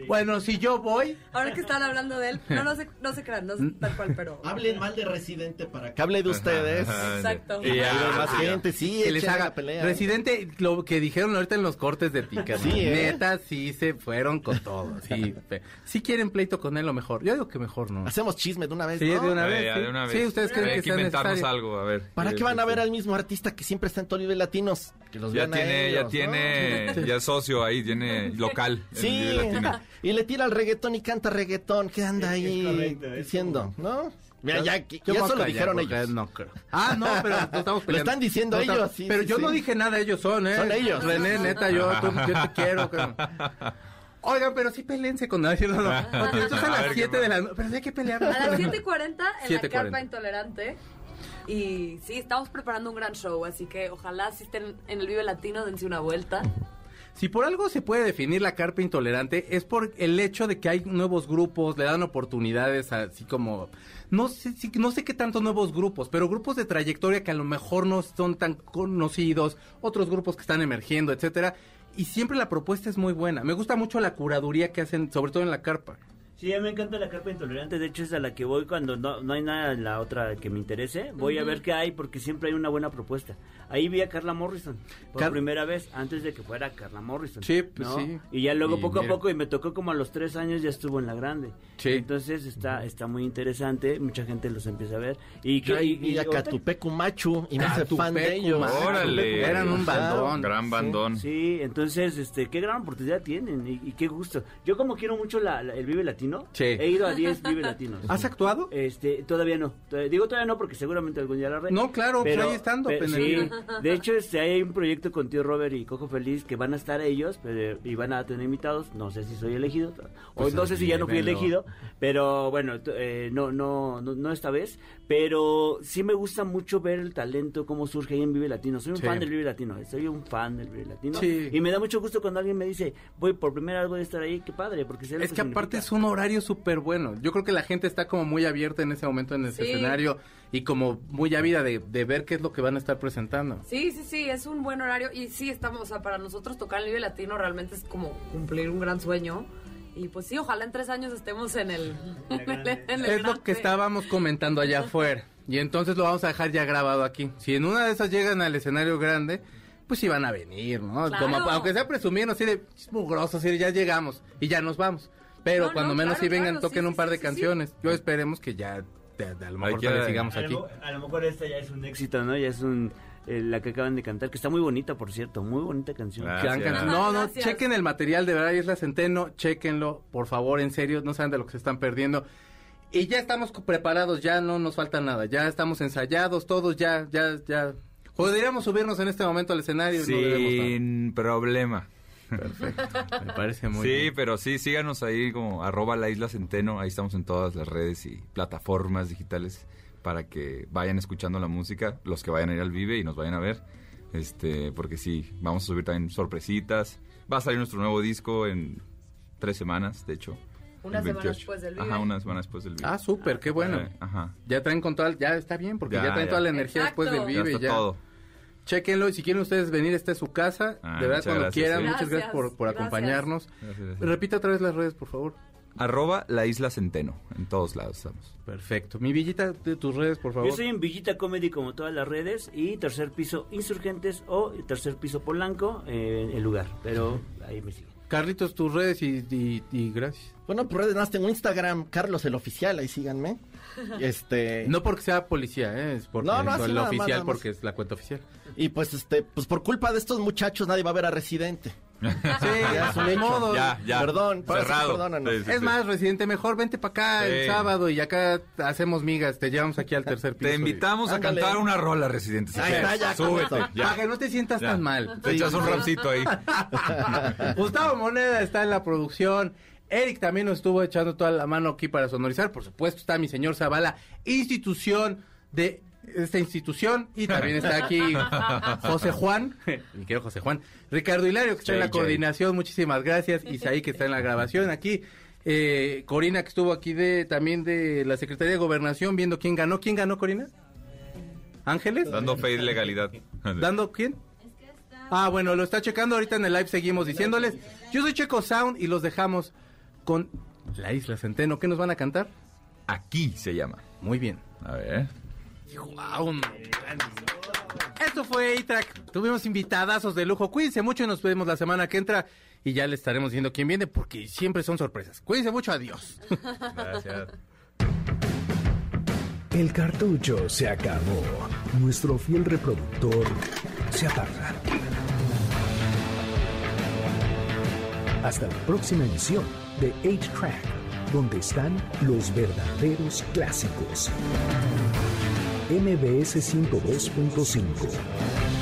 Bueno, si yo voy, Ahora que están hablando de él, no, no se, no se crean, no tal cual, pero... Hablen mal de Residente para que hable de ustedes. Ajá, Exacto. Y hay más gente, sí, que les haga pelea. Residente, lo que dijeron ahorita en los cortes de pica. Sí, ¿eh? Neta, sí se fueron con todo. Sí, [laughs] sí quieren pleito con él, lo mejor. Yo digo que mejor no. Hacemos chisme de una vez, Sí, ¿no? de una ver, vez. ya, sí. de una vez. Sí, ustedes creen que que inventarnos necesario. algo, a ver. ¿Para qué van a ver al mismo artista que siempre está en Tolivia Latinos? Que los Ya tiene, ellos, ya ¿no? tiene, [laughs] ya es socio ahí, tiene [laughs] local. Sí, y le tira al reggaetón y canta reggaetón. ¿Qué anda Es- es ahí correcto, es diciendo? ¿No? Mira, ya, ya eso lo dijeron porque ellos. No creo. Ah, no, pero no estamos [laughs] Lo están diciendo No ellos, sí, Pero sí, yo sí. no dije nada, ellos son, ¿eh? Son ellos. René, neta, yo, tú- yo te quiero. cabrón. Oigan, pero sí pelense con nadie. No, no. Entonces a A las ver, 7 ¿qué de la noche. Pero sí hay que pelear. A las 7.40 en la 7:40. carpa intolerante. Y sí, estamos preparando un gran show, así que ojalá si estén en el Vive Latino, dense una vuelta. Si por algo se puede definir la carpa intolerante es por el hecho de que hay nuevos grupos, le dan oportunidades así como no sé no sé qué tantos nuevos grupos, pero grupos de trayectoria que a lo mejor no son tan conocidos, otros grupos que están emergiendo, etcétera, y siempre la propuesta es muy buena. Me gusta mucho la curaduría que hacen, sobre todo en la carpa. Sí, a mí me encanta la carpa intolerante. De hecho, es a la que voy cuando no, no hay nada en la otra que me interese. Voy a ver qué hay porque siempre hay una buena propuesta. Ahí vi a Carla Morrison por Car- primera vez, antes de que fuera Carla Morrison. Sí, pues ¿no? sí. Y ya luego Y poco mira. a poco, y me tocó como a los tres años, ya estuvo en la grande. Sí. Entonces está está muy interesante. Mucha gente los empieza a ver. Y, que- y- y a Catupecu Machu y me hice Catupecu fan de ellos. Machu. Órale. Eran un bandón. Gran bandón. Sí, entonces, este, qué gran oportunidad tienen y, y qué gusto. Yo como quiero mucho la- la- el Vive Latino, Sí. he ido a 10 Vive Latinos. ¿Has actuado? Este, todavía no. Todavía- digo todavía no porque seguramente algún día la haré. No, claro, pues ahí estando, Sí, de hecho, este, hay un proyecto con tío Robert y Coco Feliz que van a estar ellos pero, y van a tener invitados. No sé si soy elegido o Pues no sé si ya no fui elegido, pero bueno, eh, no, no, no, no esta vez. Pero sí me gusta mucho ver el talento, cómo surge ahí en Vive Latino. Soy un Sí. fan del Vive Latino, eh, soy un fan del Vive Latino. Sí. Y me da mucho gusto cuando alguien me dice, voy por primera vez voy a estar ahí, qué padre, porque sé lo Es que aparte es un horario súper bueno. Yo creo que la gente está como muy abierta en ese momento en ese Sí. escenario y como muy ávida de, de ver qué es lo que van a estar presentando. Sí, sí, sí, es un buen horario. Y sí, estamos, o sea, para nosotros tocar el Vive Latino realmente es como cumplir un gran sueño. Y pues sí, ojalá en tres años estemos en el... En el [laughs] Es lo que estábamos comentando allá afuera. Y entonces lo vamos a dejar ya grabado aquí. Si en una de esas llegan al escenario grande, pues sí van a venir, ¿no? Claro. Como, aunque sea presumiendo así de "Es mugroso, así de ya llegamos y ya nos vamos. Pero No, cuando no, menos claro, si vengan, claro, toquen sí, un par sí, de sí, sí. canciones. Yo esperemos que ya de- de- a lo mejor sigamos A aquí. lo, a lo mejor esta ya es un éxito, ¿no? Ya es un eh, la que acaban de cantar, que está muy bonita, por cierto, muy bonita canción. Gracias. No, no, Gracias. chequen el material de verdad, Isla Centeno, chequenlo, por favor, en serio, no saben de lo que se están perdiendo. Y ya estamos preparados, ya no nos falta nada, ya estamos ensayados, todos ya, ya, ya Podríamos subirnos en este momento al escenario. no. Sin problema. [laughs] Me parece muy sí, bien. pero sí, síganos ahí como arroba la isla Centeno. Ahí estamos en todas las redes y plataformas digitales para que vayan escuchando la música, los que vayan a ir al Vive y nos vayan a ver. Este, porque sí, vamos a subir también sorpresitas. Va a salir nuestro nuevo disco en tres semanas, de hecho. Una semana 28. después del Vive. Ajá, una semana después del Vive. Ah, súper, qué bueno. Eh, Ajá. Ya traen con toda, ya está bien, porque ya, Ya, traen ya. toda la energía Exacto. después del Ya Vive. ya. todo. Chequenlo y si quieren ustedes venir, esta es su casa. Ah, de verdad, cuando gracias, quieran, sí. muchas gracias Gracias, por, por gracias. acompañarnos. Gracias, gracias. Repita otra vez las redes, por favor. Arroba la isla Centeno. En todos lados estamos. Perfecto. Mi Villita, de tus redes, por favor. Yo soy en Villita Comedy como todas las redes y tercer piso Insurgentes o tercer piso Polanco, eh, el lugar. Pero ahí me siguen. Carlitos, tus redes y, y- y gracias. Bueno, por redes más tengo Instagram, Carlos el Oficial, ahí síganme. [laughs] Este... No porque sea policía, ¿eh? es porque No, no, así el nada más, oficial, nada más. porque es la cuenta oficial. Y pues este, pues por culpa de estos muchachos nadie va a ver a Residente. Sí, Ya es un hecho. modo. Ya, ya. Perdón, Cerrado. perdónanos. Sí, sí, Es sí. más, residente, mejor vente para acá el sábado y acá hacemos migas, te llevamos aquí al tercer piso. Te invitamos a Ándale. cantar una rola, Residente. si Ahí quieres. está, ya, Súbete. ya. Para que no te sientas Ya. tan mal. Te Sí. echas un rapcito ahí. [laughs] Gustavo Moneda está en la producción. Eric también nos estuvo echando toda la mano aquí para sonorizar. Por supuesto está mi señor Zavala, institución de esta institución. Y también está aquí [laughs] José Juan, mi querido José Juan. Ricardo Hilario, que está en la coordinación. Muchísimas gracias. Isaí, que está en la grabación aquí. Eh, Corina, que estuvo aquí de también de la Secretaría de Gobernación, viendo quién ganó. ¿Quién ganó, Corina? ¿Ángeles? Dando fe y legalidad. ¿Dando quién? Ah, bueno, lo está checando. Ahorita en el live seguimos diciéndoles. Yo soy Checo Sound y los dejamos con La Isla Centeno. ¿Qué nos van a cantar? Aquí se llama. Muy bien. A ver. Wow, Esto fue A-Track. Tuvimos invitadazos de lujo. Cuídense mucho y nos vemos la semana que entra. Y ya les estaremos diciendo quién viene porque siempre son sorpresas. Cuídense mucho. Adiós. Gracias. El cartucho se acabó. Nuestro fiel reproductor se apaga. Hasta la próxima emisión de 8-Track, donde están los verdaderos clásicos. MBS 102.5